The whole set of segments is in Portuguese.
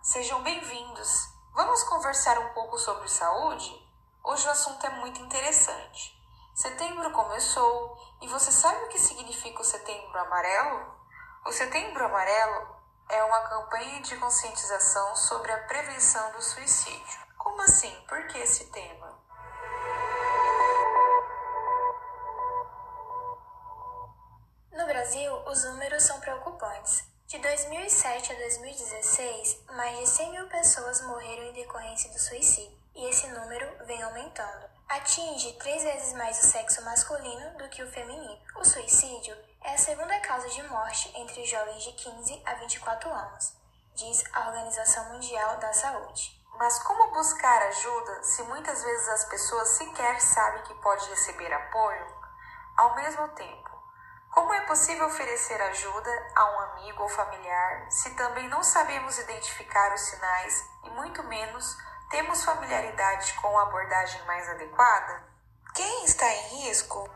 sejam bem-vindos. Vamos conversar um pouco sobre saúde? Hoje o assunto é muito interessante. Setembro começou e você sabe o que significa o Setembro Amarelo? O Setembro Amarelo é uma campanha de conscientização sobre a prevenção do suicídio. Como assim? Por que esse tema? No Brasil, os números são preocupantes. De 2007 a 2016, mais de 100 mil pessoas morreram em decorrência do suicídio, e esse número vem aumentando. Atinge três vezes mais o sexo masculino do que o feminino. O suicídio é a segunda causa de morte entre jovens de 15 a 24 anos, diz a Organização Mundial da Saúde. Mas como buscar ajuda se muitas vezes as pessoas sequer sabem que pode receber apoio? Ao mesmo tempo, como é possível oferecer ajuda a um amigo ou familiar se também não sabemos identificar os sinais e muito menos temos familiaridade com a abordagem mais adequada? Quem está em risco?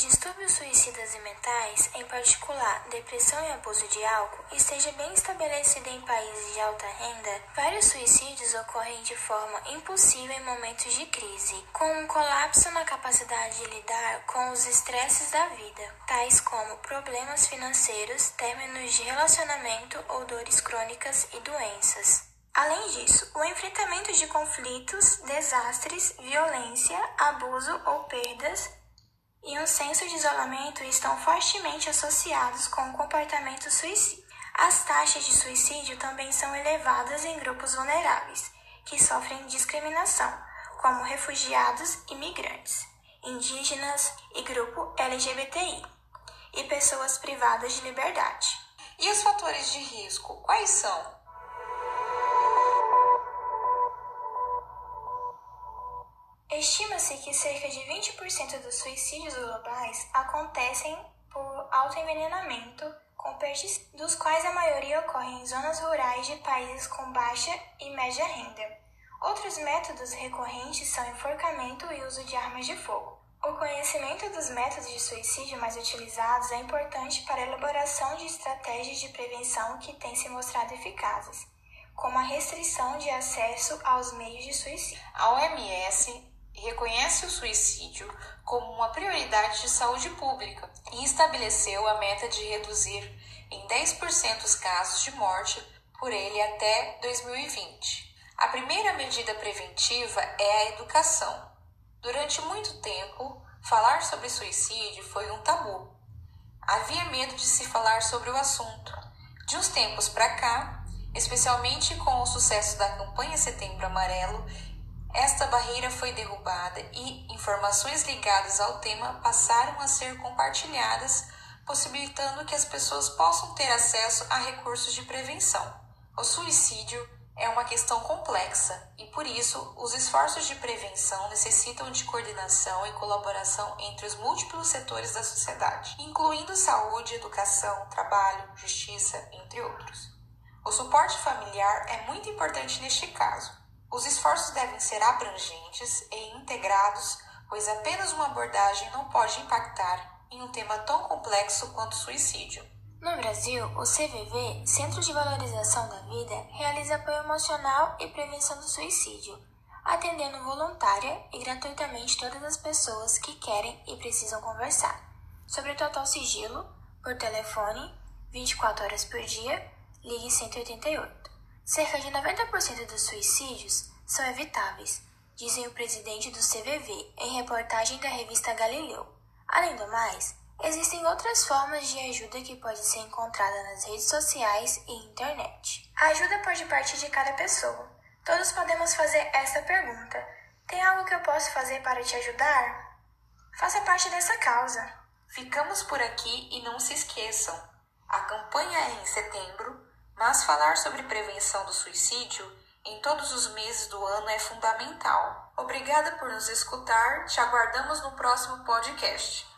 Distúrbios suicidas e mentais, em particular depressão e abuso de álcool, esteja bem estabelecida em países de alta renda, vários suicídios ocorrem de forma impulsiva em momentos de crise, com um colapso na capacidade de lidar com os estresses da vida, tais como problemas financeiros, términos de relacionamento ou dores crônicas e doenças. Além disso, o enfrentamento de conflitos, desastres, violência, abuso ou perdas e um senso de isolamento estão fortemente associados com o comportamento suicida. As taxas de suicídio também são elevadas em grupos vulneráveis, que sofrem discriminação, como refugiados e migrantes, indígenas e grupo LGBTI, e pessoas privadas de liberdade. E os fatores de risco, quais são? Estima-se que cerca de 20% dos suicídios globais acontecem por autoenvenenamento com dos quais a maioria ocorre em zonas rurais de países com baixa e média renda. Outros métodos recorrentes são enforcamento e uso de armas de fogo. O conhecimento dos métodos de suicídio mais utilizados é importante para a elaboração de estratégias de prevenção que têm se mostrado eficazes, como a restrição de acesso aos meios de suicídio. A OMS reconhece o suicídio como uma prioridade de saúde pública e estabeleceu a meta de reduzir em 10% os casos de morte por ele até 2020. A primeira medida preventiva é a educação. Durante muito tempo, falar sobre suicídio foi um tabu. Havia medo de se falar sobre o assunto. De uns tempos para cá, especialmente com o sucesso da campanha Setembro Amarelo esta barreira foi derrubada e informações ligadas ao tema passaram a ser compartilhadas, possibilitando que as pessoas possam ter acesso a recursos de prevenção. O suicídio é uma questão complexa e, por isso, os esforços de prevenção necessitam de coordenação e colaboração entre os múltiplos setores da sociedade, incluindo saúde, educação, trabalho, justiça, entre outros. O suporte familiar é muito importante neste caso os esforços devem ser abrangentes e integrados, pois apenas uma abordagem não pode impactar em um tema tão complexo quanto o suicídio. No Brasil, o CVV, Centro de Valorização da Vida, realiza apoio emocional e prevenção do suicídio, atendendo voluntária e gratuitamente todas as pessoas que querem e precisam conversar. Sobre total sigilo, por telefone, 24 horas por dia, ligue 188. Cerca de 90% dos suicídios são evitáveis, dizem o presidente do CVV em reportagem da revista Galileu. Além do mais, existem outras formas de ajuda que podem ser encontradas nas redes sociais e internet. A ajuda pode partir de cada pessoa. Todos podemos fazer essa pergunta: Tem algo que eu posso fazer para te ajudar? Faça parte dessa causa. Ficamos por aqui e não se esqueçam: a campanha é em setembro mas falar sobre prevenção do suicídio em todos os meses do ano é fundamental. Obrigada por nos escutar, te aguardamos no próximo podcast.